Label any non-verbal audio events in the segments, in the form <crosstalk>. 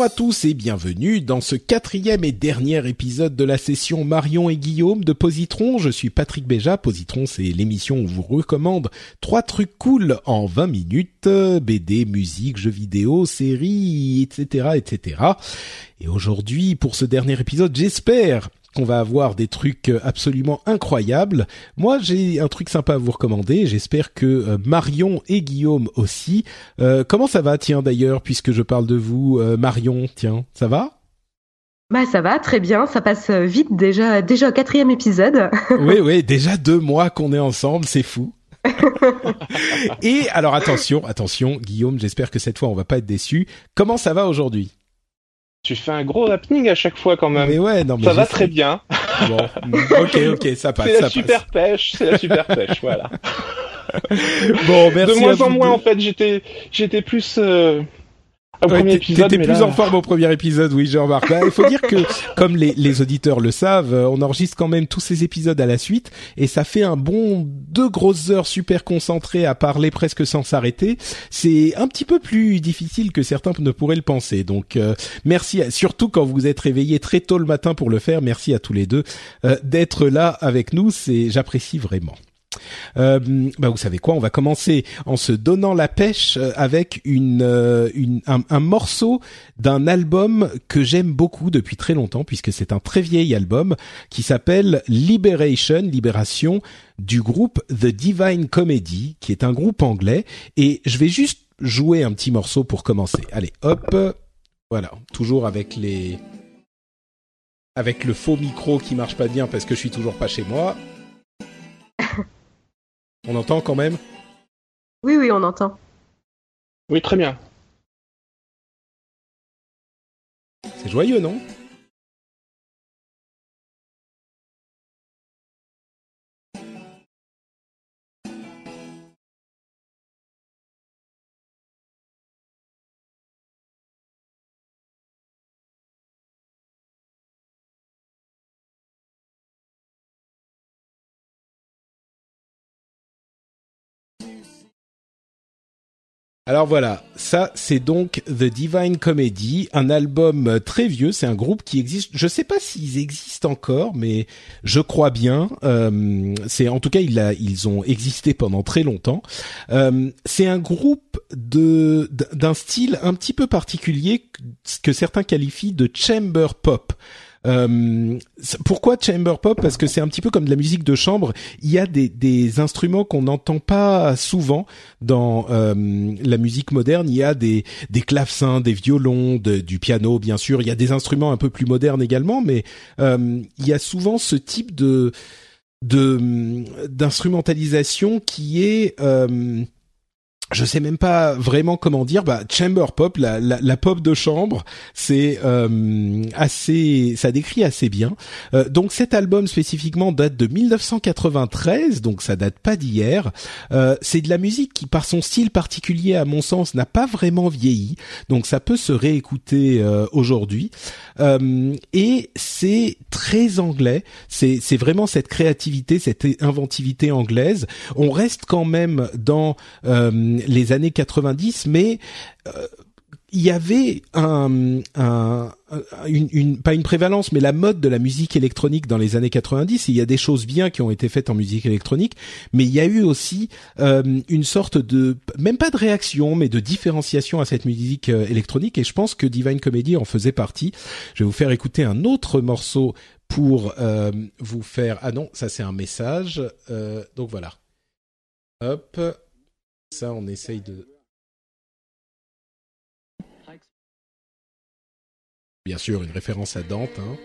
Bonjour à tous et bienvenue dans ce quatrième et dernier épisode de la session Marion et Guillaume de Positron. Je suis Patrick Béja. Positron, c'est l'émission où je vous recommande trois trucs cool en 20 minutes. BD, musique, jeux vidéo, séries, etc., etc. Et aujourd'hui, pour ce dernier épisode, j'espère qu'on va avoir des trucs absolument incroyables. Moi, j'ai un truc sympa à vous recommander. J'espère que euh, Marion et Guillaume aussi. Euh, comment ça va, tiens, d'ailleurs, puisque je parle de vous, euh, Marion, tiens, ça va? Bah ça va, très bien, ça passe vite déjà, déjà au quatrième épisode. <laughs> Oui, oui, déjà deux mois qu'on est ensemble, c'est fou. <laughs> et alors attention, attention, Guillaume, j'espère que cette fois on va pas être déçu. Comment ça va aujourd'hui? Tu fais un gros happening à chaque fois quand même. Mais ouais, non, mais ça va très bien. Bon, <laughs> ok, ok, ça passe. C'est la passe. super pêche, c'est la super pêche, voilà. <laughs> Bon, merci. de moins en moins en fait, j'étais j'étais plus euh, au Ouais, premier t'é- épisode. T'étais plus là- en forme au premier épisode, oui, j'ai remarqué. Bah, Il faut dire que, <laughs> comme les, les auditeurs le savent, euh, on enregistre quand même tous ces épisodes à la suite, et ça fait un bon deux grosses heures super concentrées à parler presque sans s'arrêter. C'est un petit peu plus difficile que certains ne pourraient le penser. Donc, euh, merci, à- surtout quand vous êtes réveillés très tôt le matin pour le faire. Merci à tous les deux euh, d'être là avec nous. C'est, j'apprécie vraiment. Euh, bah vous savez quoi, on va commencer en se donnant la pêche euh, avec une, euh, une un, un morceau d'un album que j'aime beaucoup depuis très longtemps puisque c'est un très vieil album qui s'appelle Liberation, Libération du groupe The Divine Comedy qui est un groupe anglais et je vais juste jouer un petit morceau pour commencer. Allez, hop. Voilà, toujours avec les avec le faux micro qui marche pas bien parce que je suis toujours pas chez moi. On entend quand même Oui, oui, on entend. Oui, très bien. C'est joyeux, non? Alors voilà, ça c'est donc The Divine Comedy, un album très vieux, c'est un groupe qui existe, je sais pas s'ils existent encore, mais je crois bien. Euh, c'est en tout cas ils ont existé pendant très longtemps. Euh, c'est un groupe de d'un style un petit peu particulier que certains qualifient de chamber pop. Euh, pourquoi chamber pop? Parce que c'est un petit peu comme de la musique de chambre. Il y a des, des instruments qu'on n'entend pas souvent dans euh, la musique moderne. Il y a des, des clavecins, des violons, du piano, bien sûr. Il y a des instruments un peu plus modernes également, mais euh, il y a souvent ce type de de d'instrumentalisation qui est euh, je sais même pas vraiment comment dire, bah chamber pop, la, la, la pop de chambre, c'est euh, assez, ça décrit assez bien. Euh, donc cet album spécifiquement date de 1993, donc ça date pas d'hier. Euh, c'est de la musique qui, par son style particulier, à mon sens, n'a pas vraiment vieilli, donc ça peut se réécouter euh, aujourd'hui. Euh, et c'est très anglais. C'est c'est vraiment cette créativité, cette inventivité anglaise. On reste quand même dans euh, les années 90, mais euh, il y avait un, un, un- une, une- pas une prévalence, mais la mode de la musique électronique dans les années 90. Il y a des choses bien qui ont été faites en musique électronique, mais il y a eu aussi euh, une sorte de, même pas de réaction, mais de différenciation à cette musique euh, électronique. Et je pense que Divine Comedy en faisait partie. Je vais vous faire écouter un autre morceau pour euh, vous faire. Ah non, ça c'est un message. Euh, donc voilà. Hop, ça on essaye de. Bien sûr, une référence à Dante. Hein.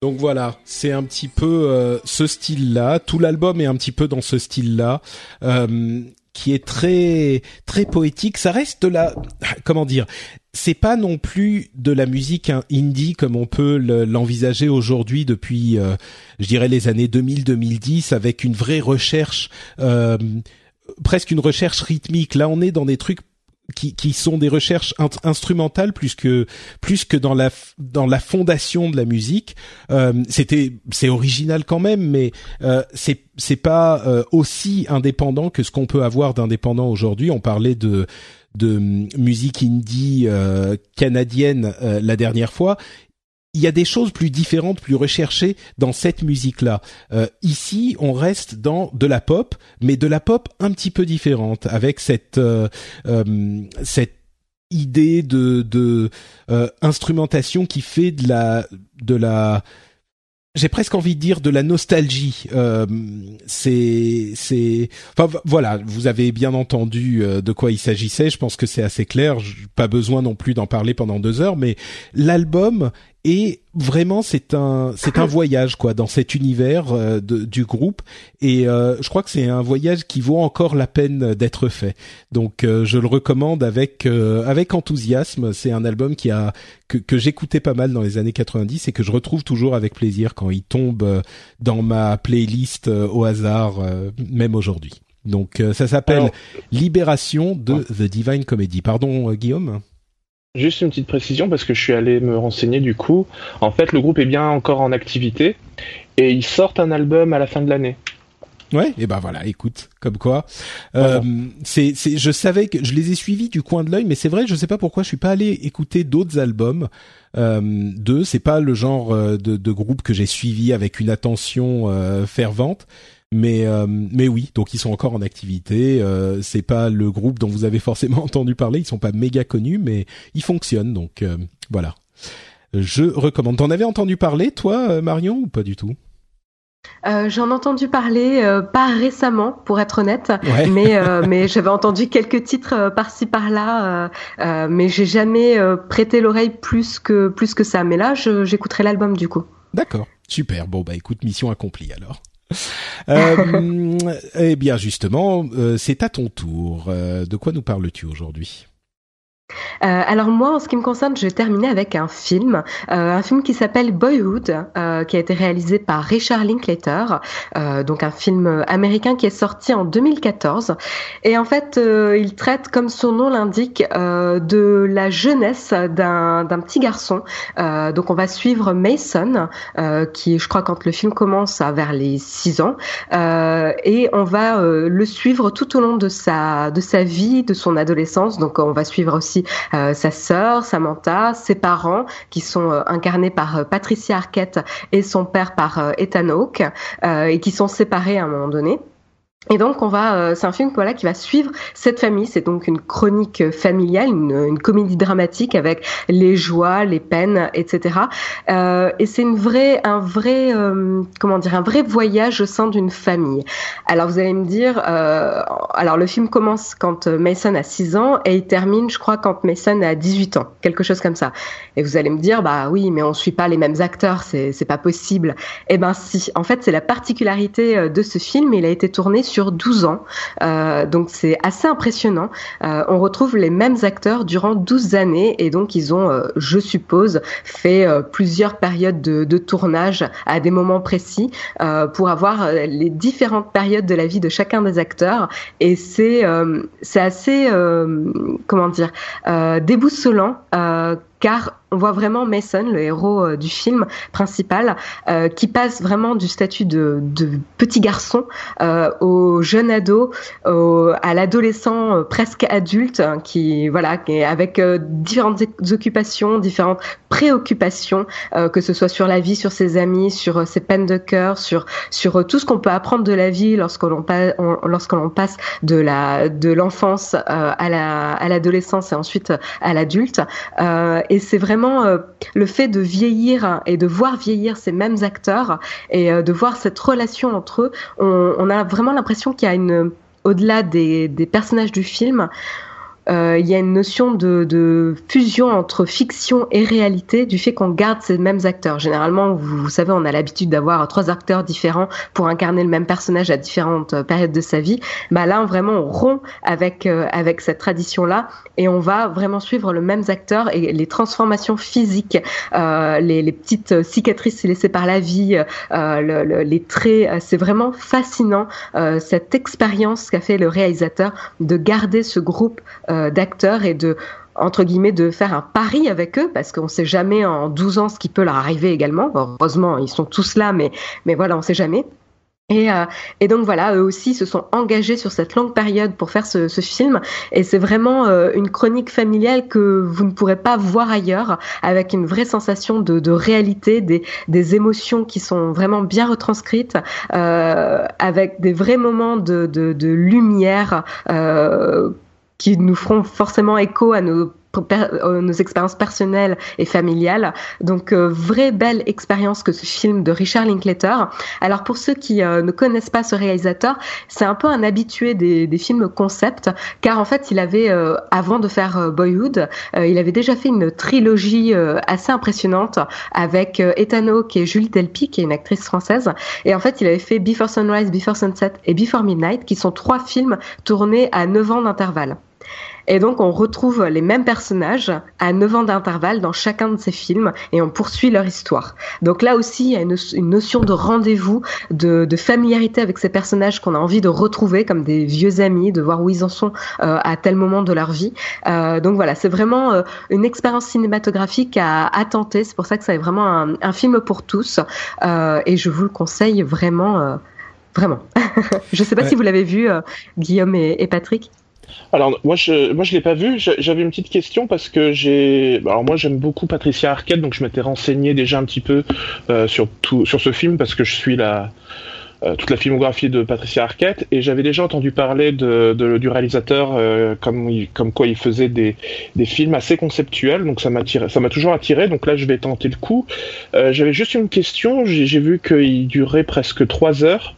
Donc voilà, c'est un petit peu euh, ce style-là. Tout l'album est un petit peu dans ce style-là, euh, qui est très très poétique. Ça reste de la, comment dire, c'est pas non plus de la musique indie comme on peut l'envisager aujourd'hui depuis, euh, je dirais les années 2000-2010, avec une vraie recherche. presque une recherche rythmique. Là, on est dans des trucs qui, qui sont des recherches instrumentales plus que plus que dans la dans la fondation de la musique. Euh, c'était c'est original quand même, mais euh, c'est c'est pas euh, aussi indépendant que ce qu'on peut avoir d'indépendant aujourd'hui. On parlait de de musique indie euh, canadienne euh, la dernière fois il y a des choses plus différentes, plus recherchées dans cette musique-là. Euh, ici, on reste dans de la pop, mais de la pop un petit peu différente, avec cette euh, euh, cette idée de, de instrumentation qui fait de la de la j'ai presque envie de dire de la nostalgie. Euh, c'est, c'est, enfin voilà, vous avez bien entendu de quoi il s'agissait. Je pense que c'est assez clair. Pas besoin non plus d'en parler pendant deux heures, mais l'album et vraiment c'est un c'est un voyage quoi dans cet univers euh, de, du groupe. Et euh, je crois que c'est un voyage qui vaut encore la peine d'être fait. Donc euh, je le recommande avec avec enthousiasme. C'est un album qui a que, que j'écoutais pas mal dans les années 90 et que je retrouve toujours avec plaisir quand il tombe dans ma playlist au hasard même aujourd'hui. Donc ça s'appelle Libération de The Divine Comedy. Pardon Guillaume? Juste une petite précision parce que je suis allé me renseigner du coup. En fait, le groupe est bien encore en activité et ils sortent un album à la fin de l'année. Ouais, et ben voilà, écoute, comme quoi. Euh, c'est, c'est, je savais que je les ai suivis du coin de l'œil, mais c'est vrai, je sais pas pourquoi je suis pas allé écouter d'autres albums euh, d'eux. C'est pas le genre euh, de, de groupe que j'ai suivi avec une attention euh, fervente. Mais euh, mais oui, donc ils sont encore en activité. Euh, c'est pas le groupe dont vous avez forcément <laughs> entendu parler. Ils sont pas méga connus, mais ils fonctionnent. Donc euh, voilà. Je recommande. T'en avais entendu parler, toi, Marion, ou pas du tout? Euh, J'en ai entendu parler, euh, pas récemment, pour être honnête, mais euh, <laughs> mais j'avais entendu quelques titres par-ci par-là, mais j'ai jamais prêté l'oreille plus que plus que ça. Mais là, j'écouterai l'album du coup. D'accord, super. Bon bah écoute, mission accomplie alors. <laughs> euh, eh bien justement, euh, c'est à ton tour. Euh, de quoi nous parles-tu aujourd'hui? Euh, alors moi, en ce qui me concerne, je vais terminer avec un film, euh, un film qui s'appelle Boyhood, euh, qui a été réalisé par Richard Linklater, donc un film américain qui est sorti en 2014. Et en fait, il traite, comme son nom l'indique, de la jeunesse d'un petit garçon. donc on va suivre Mason, qui, je crois, quand le film commence, à vers les 6 ans, et on va le suivre tout au long de sa de sa vie, de son adolescence. Donc on va suivre aussi euh, sa sœur, Samantha, ses parents qui sont euh, incarnés par euh, Patricia Arquette et son père par Ethan Hawke et qui sont séparés à un moment donné. Et donc on va, euh, c'est un film voilà qui va suivre cette famille. C'est donc une chronique familiale, une, une, comédie dramatique avec les joies, les peines, etc. Euh, et c'est une vraie, un vrai, euh, comment dire, un vrai voyage au sein d'une famille. Alors vous allez me dire, euh, alors le film commence quand Mason a 6 ans et il termine, je crois, quand Mason a 18 ans, quelque chose comme ça. Et vous allez me dire, bah oui, mais on suit pas les mêmes acteurs, c'est pas possible. Eh ben si, en fait c'est la particularité de ce film. Il a été tourné sur 12 ans. Euh, donc c'est assez impressionnant. Euh, on retrouve les mêmes acteurs durant 12 années et donc ils ont, euh, je suppose, fait plusieurs périodes de, tournage à des moments précis pour avoir les différentes périodes de la vie de chacun des acteurs. Et c'est c'est assez, comment dire, déboussolant car on voit vraiment Mason, le héros euh, du film principal, euh, qui passe vraiment du statut de, petit garçon euh, au jeune ado, à l'adolescent presque adulte, hein, qui voilà, avec différentes occupations, différentes préoccupations, que ce soit sur la vie, sur ses amis, sur ses peines de cœur, sur sur tout ce qu'on peut apprendre de la vie lorsque l'on passe lorsque l'on passe de la de l'enfance à la à l'adolescence et ensuite à l'adulte. Et c'est vraiment euh, le fait de vieillir et de voir vieillir ces mêmes acteurs et euh, de voir cette relation entre eux, on, a vraiment l'impression qu'il y a une au-delà des, personnages du film, il y a une notion de, de, fusion entre fiction et réalité du fait qu'on garde ces mêmes acteurs. Généralement, vous, savez, on a l'habitude d'avoir trois acteurs différents pour incarner le même personnage à différentes euh, périodes de sa vie. Bah là, vraiment, on rompt avec euh, avec cette tradition-là et on va vraiment suivre le même acteur et les transformations physiques, euh, les, les, petites cicatrices laissées par la vie, euh, le, les traits. C'est vraiment fascinant cette expérience qu'a fait le réalisateur de garder ce groupe euh, d'acteurs et de entre guillemets de faire un pari avec eux parce qu'on ne sait jamais en 12 ans ce qui peut leur arriver également. Heureusement, ils sont tous là, mais mais voilà, on ne sait jamais. Et, euh, et, donc voilà, eux aussi se sont engagés sur cette longue période pour faire ce, film. Et c'est vraiment euh, une chronique familiale que vous ne pourrez pas voir ailleurs, avec une vraie sensation de, réalité, des, des, émotions qui sont vraiment bien retranscrites, euh, avec des vrais moments de, de, lumière euh, qui nous feront forcément écho à nos euh, nos expériences personnelles et familiales. Donc, euh, vraie belle expérience que ce film de Richard Linklater. Alors, pour ceux qui euh, ne connaissent pas ce réalisateur, c'est un peu un habitué des, des, films concept, car en fait, il avait, avant de faire Boyhood, il avait déjà fait une trilogie assez impressionnante avec Ethan Hawke et Julie Delpy, qui est une actrice française. Et en fait, il avait fait Before Sunrise, Before Sunset et Before Midnight, qui sont trois films tournés à 9 ans d'intervalle. Et donc, on retrouve les mêmes personnages à 9 ans d'intervalle dans chacun de ces films et on poursuit leur histoire. Donc là aussi, il y a une, notion de rendez-vous, de, de, familiarité avec ces personnages qu'on a envie de retrouver comme des vieux amis, de voir où ils en sont euh, à tel moment de leur vie. Euh, donc voilà, c'est vraiment euh, une expérience cinématographique à, à tenter. C'est pour ça que c'est vraiment un, un, film pour tous et je vous le conseille vraiment. Vraiment. <laughs> je ne sais pas si vous l'avez vu, Guillaume et, et Patrick. Alors moi je moi je l'ai pas vu. J'avais une petite question parce que j'ai alors moi j'aime beaucoup Patricia Arquette donc je m'étais renseigné déjà un petit peu euh, sur tout sur ce film parce que je suis la euh, toute la filmographie de Patricia Arquette et j'avais déjà entendu parler de, du réalisateur euh, comme quoi il faisait des, films assez conceptuels donc ça m'a ça m'a toujours attiré donc là je vais tenter le coup. J'avais juste une question j'ai vu qu'il durait presque trois heures.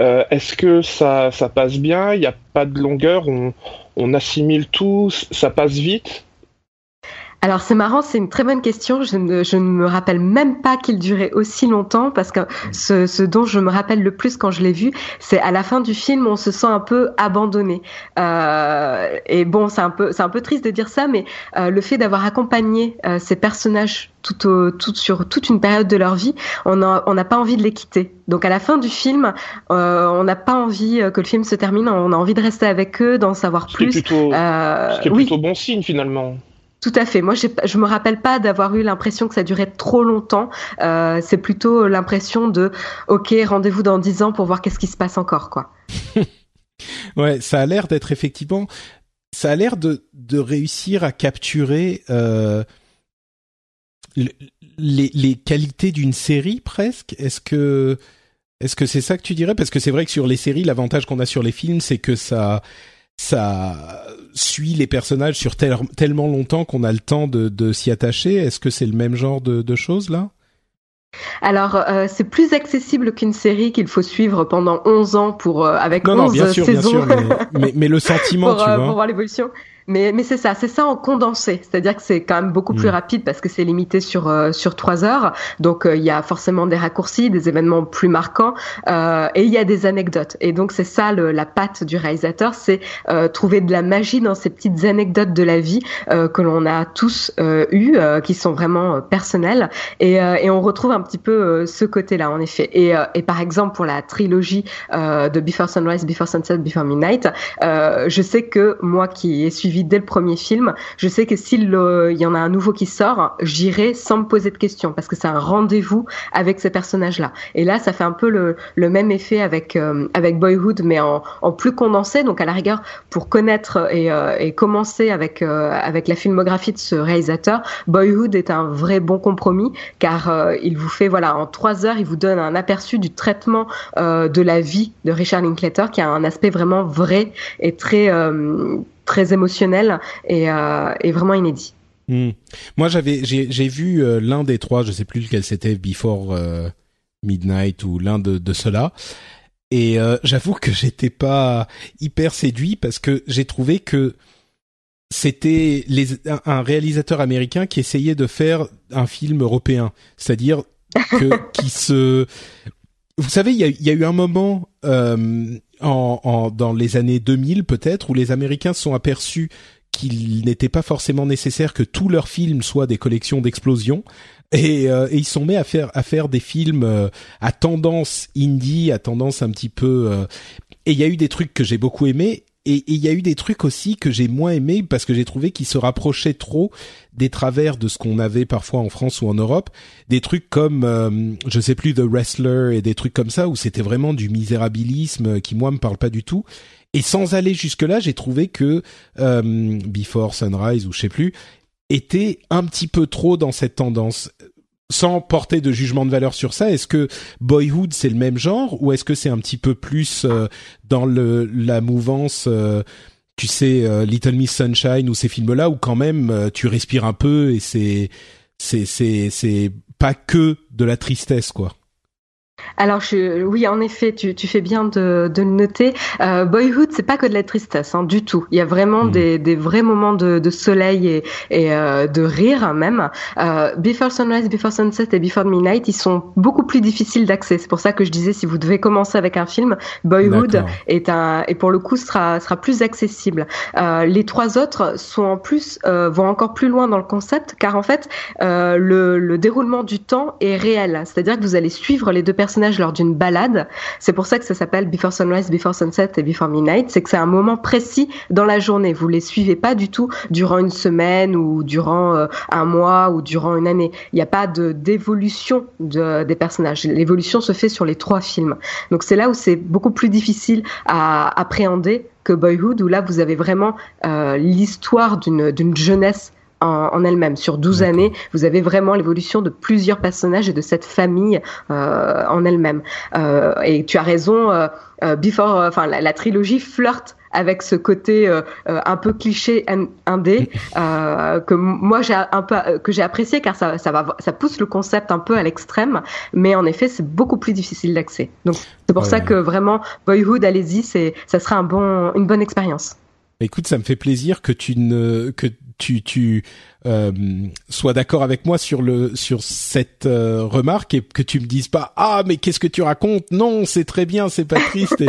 Euh, est-ce que ça, ça passe bien? Il n'y a pas de longueur? On, on assimile tout? Ça passe vite? Alors c'est marrant, c'est une très bonne question. Je ne, je ne me rappelle même pas qu'il durait aussi longtemps parce que ce, ce, dont je me rappelle le plus quand je l'ai vu, c'est à la fin du film, on se sent un peu abandonné. Euh, et bon, c'est un peu, c'est un peu triste de dire ça, mais euh, le fait d'avoir accompagné euh, ces personnages tout, au, tout sur toute une période de leur vie, on n'a on pas envie de les quitter. Donc à la fin du film, euh, on n'a pas envie que le film se termine. On a envie de rester avec eux, d'en savoir plus. C'est plutôt, euh, plutôt bon signe finalement. Tout à fait. Moi, je me rappelle pas d'avoir eu l'impression que ça durait trop longtemps. Euh, c'est plutôt l'impression de, ok, rendez-vous dans dix ans pour voir qu'est-ce qui se passe encore, quoi. <laughs> ouais, ça a l'air d'être effectivement, ça a l'air de, de réussir à capturer euh, les, les qualités d'une série presque. Est-ce que est-ce que c'est ça que tu dirais? Parce que c'est vrai que sur les séries, l'avantage qu'on a sur les films, c'est que ça ça suit les personnages sur tellement longtemps qu'on a le temps de, de s'y attacher. Est-ce que c'est le même genre de, de choses là? Alors, euh, c'est plus accessible qu'une série qu'il faut suivre pendant 11 ans pour euh, avec non, 11 non, bien sûr, saisons. Bien sûr, mais, mais, mais, le sentiment, <laughs> pour, tu euh, vois. Pour voir l'évolution. Mais, mais c'est ça, c'est ça en condensé. C'est-à-dire que c'est quand même beaucoup plus mm. rapide parce que c'est limité sur euh, sur trois heures. Donc euh, il y a forcément des raccourcis, des événements plus marquants euh, et il y a des anecdotes. Et donc c'est ça le, la patte du réalisateur, c'est euh, trouver de la magie dans ces petites anecdotes de la vie que l'on a tous eues, qui sont vraiment personnelles. Et, et on retrouve un petit peu ce côté-là en effet. Et, et par exemple pour la trilogie de Before Sunrise, Before Sunset, Before Midnight, je sais que moi qui ai suivi dès le premier film. Je sais que s'il y en a un nouveau qui sort, j'irai sans me poser de questions parce que c'est un rendez-vous avec ces personnages-là. Et là, ça fait un peu le, même effet avec euh, avec Boyhood, mais en, plus condensé. Donc à la rigueur, pour connaître et, euh, commencer avec euh, avec la filmographie de ce réalisateur, Boyhood est un vrai bon compromis car il vous fait voilà en trois heures, il vous donne un aperçu du traitement de la vie de Richard Linklater qui a un aspect vraiment vrai et très très émotionnel et, euh, et vraiment inédit. Hmm. Moi, j'avais, j'ai vu euh, l'un des trois, je sais plus lequel c'était, Before euh, Midnight ou l'un de, de ceux-là. Et j'avoue que j'étais pas hyper séduit parce que j'ai trouvé que c'était un réalisateur américain qui essayait de faire un film européen, c'est-à-dire que <laughs> qui se vous savez, il y a, y a, eu un moment euh, en, en, dans les années 2000 peut-être où les Américains se sont aperçus qu'il n'était pas forcément nécessaire que tous leurs films soient des collections d'explosions et, euh, et, ils sont mis à faire à faire des films euh, à tendance indie, à tendance un petit peu. Euh, et il y a eu des trucs que j'ai beaucoup aimés et il y a eu des trucs aussi que j'ai moins aimés parce que j'ai trouvé qu'ils se rapprochaient trop des travers de ce qu'on avait parfois en France ou en Europe. Des trucs comme, euh, je sais plus, The Wrestler et des trucs comme ça où c'était vraiment du misérabilisme qui moi me parle pas du tout. Et sans aller jusque là, j'ai trouvé que euh, Before Sunrise ou je sais plus était un petit peu trop dans cette tendance sans porter de jugement de valeur sur ça, est-ce que Boyhood c'est le même genre ou est-ce que c'est un petit peu plus euh, dans le la mouvance euh, tu sais euh, Little Miss Sunshine ou ces films-là où quand même tu respires un peu et c'est c'est c'est c'est pas que de la tristesse quoi? Alors je, oui, en effet, tu, tu fais bien de, de le noter. Euh, Boyhood, c'est pas que de la tristesse, hein, du tout. Il y a vraiment hmm. des, des, vrais moments de, de soleil et, et euh, de rire même. Euh, Before Sunrise, Before Sunset et Before Midnight, ils sont beaucoup plus difficiles d'accès. C'est pour ça que je disais, si vous devez commencer avec un film, Boyhood est un et pour le coup sera sera plus accessible. Euh, les trois autres sont en plus euh, vont encore plus loin dans le concept, car en fait euh, le, le déroulement du temps est réel. C'est-à-dire que vous allez suivre les deux personnes lors d'une balade. C'est pour ça que ça s'appelle Before Sunrise, Before Sunset et Before Midnight. C'est que c'est un moment précis dans la journée. Vous les suivez pas du tout durant une semaine ou durant euh, un mois ou durant une année. Il n'y a pas de d'évolution de, des personnages. L'évolution se fait sur les trois films. Donc c'est là où c'est beaucoup plus difficile à appréhender que Boyhood, où là vous avez vraiment euh, l'histoire d'une jeunesse en, elle-même. Sur 12 années, vous avez vraiment l'évolution de plusieurs personnages et de cette famille euh, en elle-même. Euh, et tu as raison, euh, Before, enfin la, trilogie flirte avec ce côté un peu cliché indé que moi j'ai un peu que j'ai apprécié car ça ça va ça pousse le concept un peu à l'extrême. Mais en effet c'est beaucoup plus difficile d'accès. Donc c'est pour ça que vraiment Boyhood allez-y c'est ça sera un bon une bonne expérience. Écoute, ça me fait plaisir que tu ne que tu tu euh, sois d'accord avec moi sur le sur cette euh, remarque et que tu me dises pas ah mais qu'est-ce que tu racontes? Non c'est très bien c'est pas triste.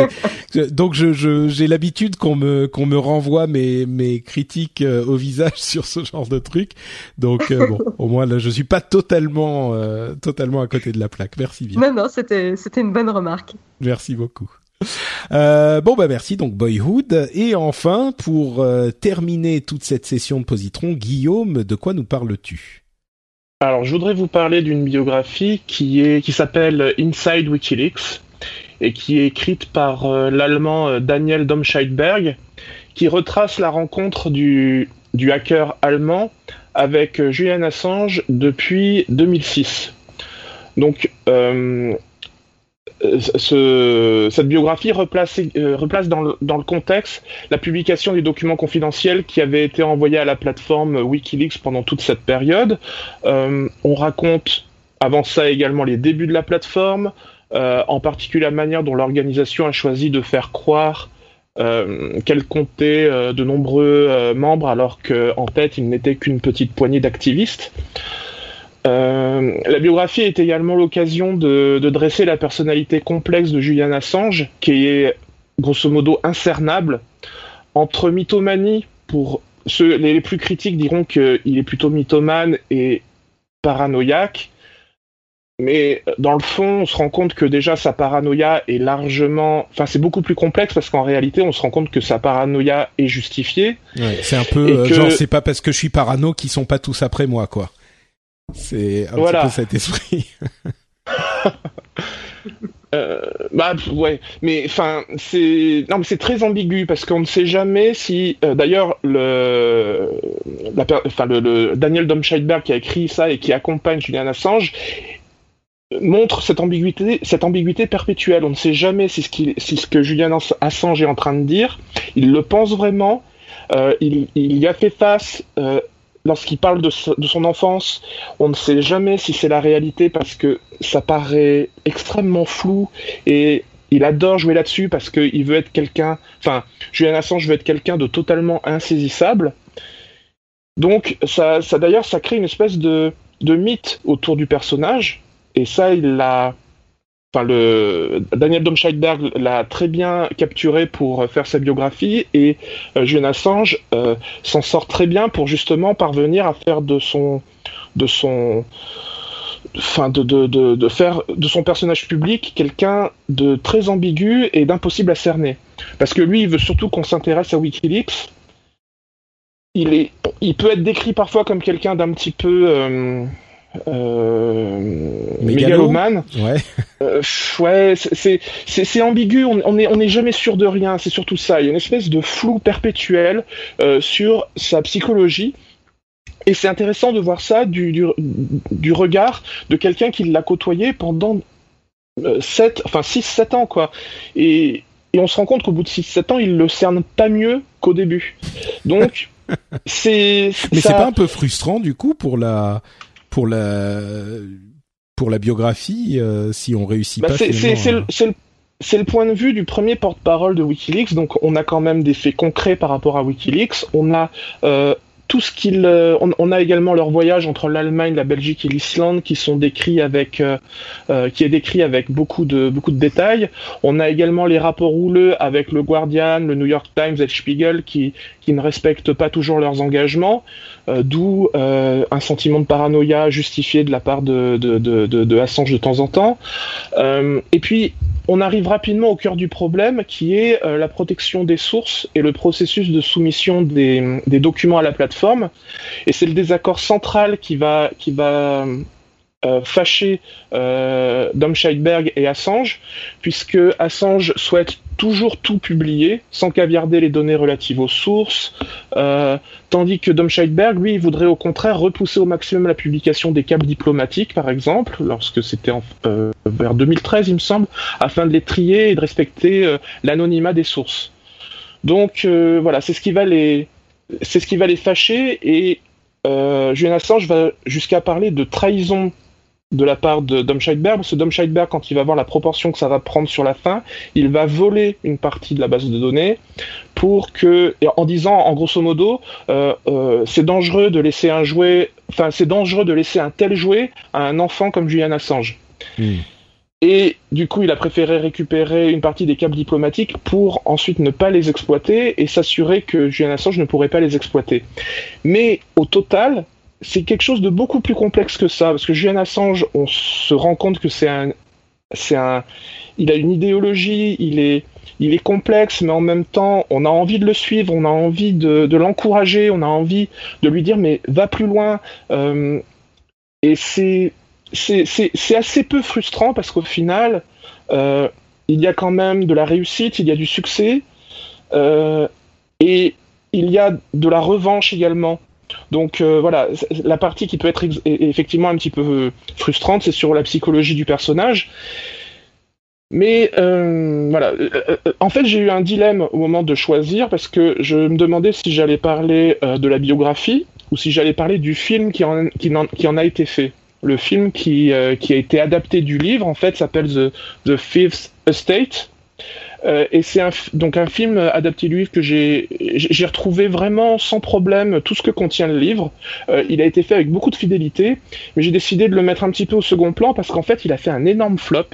<laughs> Donc je j'ai l'habitude qu'on me qu'on me renvoie mes mes critiques euh, au visage <laughs> sur ce genre de truc. Donc bon au moins là je suis pas totalement totalement à côté de la plaque. Merci bien. Non non c'était c'était une bonne remarque. Merci beaucoup <laughs> euh, bon bah merci. Donc Boyhood. Et enfin pour euh, terminer toute cette session positron, Guillaume, de quoi nous parles-tu? Alors je voudrais vous parler d'une biographie qui s'appelle Inside WikiLeaks et qui est écrite par euh, l'allemand Daniel Domscheidberg qui retrace la rencontre du du hacker allemand avec Julian Assange depuis 2006. Donc ce, cette biographie replace, euh, replace dans, le, contexte la publication du document confidentiel qui avait été envoyé à la plateforme Wikileaks pendant toute cette période. Euh, on raconte avant ça également les débuts de la plateforme, euh, en particulier la manière dont l'organisation a choisi de faire croire qu'elle comptait de nombreux membres alors qu'en tête il n'était qu'une petite poignée d'activistes. La biographie est également l'occasion de, dresser la personnalité complexe de Julian Assange, qui est grosso modo incernable entre mythomanie pour ceux, les, plus critiques diront qu'il est plutôt mythomane et paranoïaque. Mais dans le fond, on se rend compte que déjà sa paranoïa est largement, enfin c'est beaucoup plus complexe parce qu'en réalité, on se rend compte que sa paranoïa est justifiée. c'est un peu euh, genre c'est pas parce que je suis parano qu'ils sont pas tous après moi quoi. C'est un petit peu cet esprit. <laughs> Euh, bah ouais, mais enfin c'est non mais c'est très ambigu parce qu'on ne sait jamais si euh, d'ailleurs le enfin le, Daniel Domscheidberg qui a écrit ça et qui accompagne Julian Assange montre cette ambiguïté cette ambiguïté perpétuelle. On ne sait jamais si ce, si ce que Julian Assange est en train de dire, il le pense vraiment. Euh, il, il, y a fait face lorsqu'il parle de, son enfance, on ne sait jamais si c'est la réalité parce que ça paraît extrêmement flou et il adore jouer là-dessus parce qu'il veut être quelqu'un, enfin, Julian Assange veut être quelqu'un de totalement insaisissable. Donc, ça, d'ailleurs, ça crée une espèce de, de mythe autour du personnage et ça, il l'a Enfin, le Daniel Domscheidberg l'a très bien capturé pour faire sa biographie et euh, Julian Assange euh, s'en sort très bien pour justement parvenir à faire de son de son enfin de, faire de son personnage public quelqu'un de très ambigu et d'impossible à cerner. Parce que lui il veut surtout qu'on s'intéresse à WikiLeaks. Il est il peut être décrit parfois comme quelqu'un d'un petit peu euh, euh, mégalomane. Ouais. Euh, ouais, c'est c'est ambigu. On, on est on est jamais sûr de rien. C'est surtout ça. Il y a une espèce de flou perpétuel euh, sur sa psychologie. Et c'est intéressant de voir ça du, du, du regard de quelqu'un qui l'a côtoyé pendant 7, enfin 6-7 ans, quoi. Et, et on se rend compte qu'au bout de 6-7 ans, il le cerne pas mieux qu'au début. Donc, <laughs> c'est. Mais c'est pas un peu frustrant, du coup, pour la pour la pour la biographie euh, si on réussit bah, pas. C'est le, c'est le point de vue du premier porte-parole de WikiLeaks, donc on a quand même des faits concrets par rapport à WikiLeaks. On a euh, euh, on, a également leur voyage entre l'Allemagne, la Belgique et l'Islande qui sont décrits avec, euh, euh, qui est décrit avec beaucoup de beaucoup détails. On a également les rapports rouleux avec le Guardian, le New York Times et Spiegel qui ne respectent pas toujours leurs engagements, d'où un sentiment de paranoïa justifié de la part de de, Assange de temps en temps. et puis on arrive rapidement au cœur du problème qui est la protection des sources et le processus de soumission des, documents à la plateforme. Et c'est le désaccord central qui va, qui va euh, fâcher euh, Dom Scheidberg et Assange, puisque Assange souhaite toujours tout publier, sans caviarder les données relatives aux sources, euh, tandis que Dom Scheidberg, lui, voudrait au contraire repousser au maximum la publication des câbles diplomatiques, par exemple, lorsque c'était euh, vers 2013, il me semble, afin de les trier et de respecter l'anonymat des sources. Donc voilà, c'est ce qui va les, c'est ce qui va les fâcher et Julian Assange va jusqu'à parler de trahison de la part de Dom Scheidberg, parce que Dom Scheidberg, quand il va voir la proportion que ça va prendre sur la fin, il va voler une partie de la base de données pour que, en disant, en grosso modo, euh, euh, c'est dangereux de laisser un jouet, enfin, c'est dangereux de laisser un tel jouet à un enfant comme Julian Assange. Hmm. Et du coup, il a préféré récupérer une partie des câbles diplomatiques pour ensuite ne pas les exploiter et s'assurer que Julian Assange ne pourrait pas les exploiter. Mais au total, c'est quelque chose de beaucoup plus complexe que ça, parce que Julian Assange, on se rend compte que c'est un, c'est un, il a une idéologie, il est, il est complexe, mais en même temps, on a envie de le suivre, on a envie de, l'encourager, on a envie de lui dire mais va plus loin. Euh, et c'est, c'est, assez peu frustrant parce qu'au final, euh, il y a quand même de la réussite, il y a du succès, euh, et il y a de la revanche également. Donc euh, voilà, la partie qui peut être effectivement un petit peu frustrante, c'est sur la psychologie du personnage. Mais voilà, en fait j'ai eu un dilemme au moment de choisir parce que je me demandais si j'allais parler de la biographie ou si j'allais parler du film qui en, a été fait. Le film qui, qui, a été adapté du livre en fait s'appelle The, Fifth Estate. Euh, et c'est donc un film adapté du livre que j'ai j'ai retrouvé vraiment sans problème tout ce que contient le livre. Euh, il a été fait avec beaucoup de fidélité, mais j'ai décidé de le mettre un petit peu au second plan parce qu'en fait, il a fait un énorme flop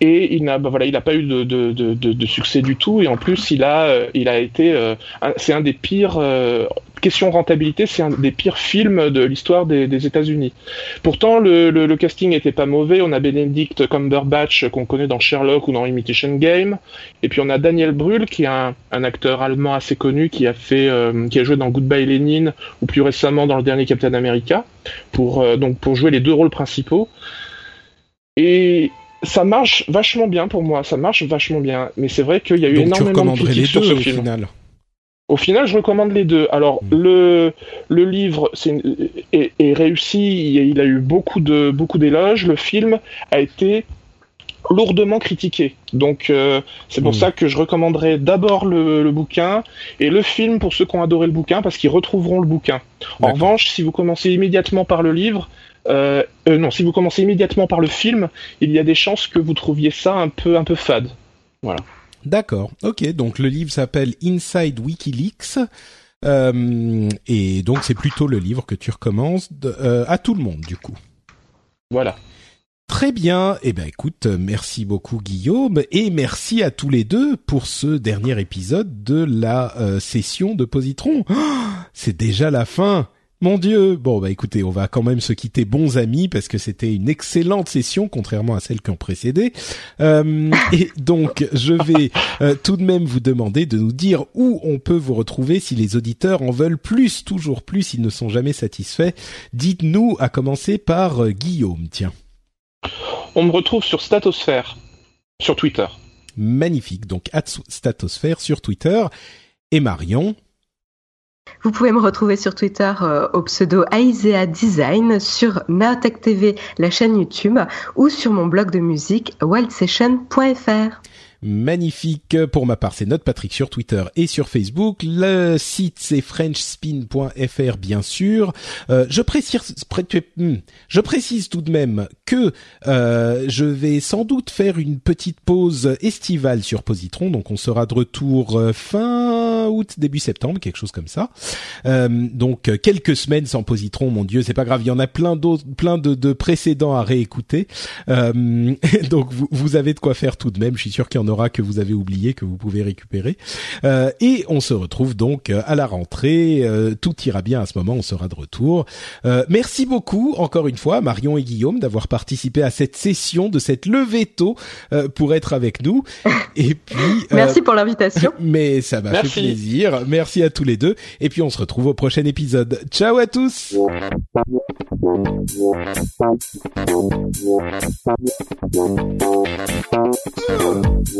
et il n'a bah voilà il n'a pas eu de, succès du tout. Et en plus il a euh, il a été euh, c'est un des pires euh, question rentabilité c'est un des pires films de l'histoire des, États-Unis. Pourtant le, casting était pas mauvais. On a Benedict Cumberbatch qu'on connaît dans Sherlock ou dans Imitation Game. Et puis on a Daniel Brühl qui est un, un acteur allemand assez connu qui a fait qui a joué dans Goodbye Lenin ou plus récemment dans le dernier Captain America pour donc pour jouer les deux rôles principaux. Et ça marche vachement bien pour moi, ça marche vachement bien. Mais c'est vrai qu'il y a eu énormément de critiques sur ce film. Final. Au final, je recommande les deux. Alors, hmm. le, le livre est, est, réussi, il a eu beaucoup de beaucoup d'éloges. Le film a été lourdement critiqué. Donc, euh, c'est pour hmm. ça que je recommanderais d'abord le, le, bouquin et le film pour ceux qui ont adoré le bouquin, parce qu'ils retrouveront le bouquin. En revanche, si vous commencez immédiatement par le livre, euh, euh, non, si vous commencez immédiatement par le film, il y a des chances que vous trouviez ça un peu, un peu fade. Voilà. D'accord. Ok. Donc le livre s'appelle Inside WikiLeaks. Euh, et donc c'est plutôt le livre que tu recommences euh, à tout le monde du coup. Voilà. Très bien. Eh ben écoute, merci beaucoup Guillaume et merci à tous les deux pour ce dernier épisode de la euh, session de Positron. c'est déjà la fin. Mon Dieu. Bon, bah écoutez, on va quand même se quitter bons amis parce que c'était une excellente session, contrairement à celles qui ont précédé. Euh, et donc, je vais euh, tout de même vous demander de nous dire où on peut vous retrouver si les auditeurs en veulent plus, toujours plus, ils ne sont jamais satisfaits. Dites-nous, à commencer par euh, Guillaume, tiens. On me retrouve sur Statosphère, sur Twitter. Magnifique. Donc, at Statosphère sur Twitter. Et Marion vous pouvez me retrouver sur Twitter euh, au pseudo Aisea Design, sur Naotech TV, la chaîne YouTube, ou sur mon blog de musique wildsession.fr. Magnifique. Pour ma part, c'est Note Patrick sur Twitter et sur Facebook. Le site, c'est frenchspin.fr, bien sûr. Euh, je précise, hmm, je tout de même que euh, je vais sans doute faire une petite pause estivale sur Positron. Donc, on sera de retour fin août, début septembre, quelque chose comme ça. Euh, donc, quelques semaines sans Positron, mon Dieu, c'est pas grave. Il y en a plein d'autres, plein de, de, précédents à réécouter. <laughs> donc, vous, vous avez de quoi faire tout de même. Je suis sûr qu'il y en aura que vous avez oublié que vous pouvez récupérer. Euh, et on se retrouve donc euh, à la rentrée. Euh, tout ira bien à ce moment, on sera de retour. Euh, merci beaucoup encore une fois Marion et Guillaume d'avoir participé à cette session de cette levée tôt euh, pour être avec nous. <laughs> Et puis euh, merci pour l'invitation. <laughs> Mais ça m'a fait plaisir. Merci à tous les deux. Et puis on se retrouve au prochain épisode. Ciao à tous. <laughs>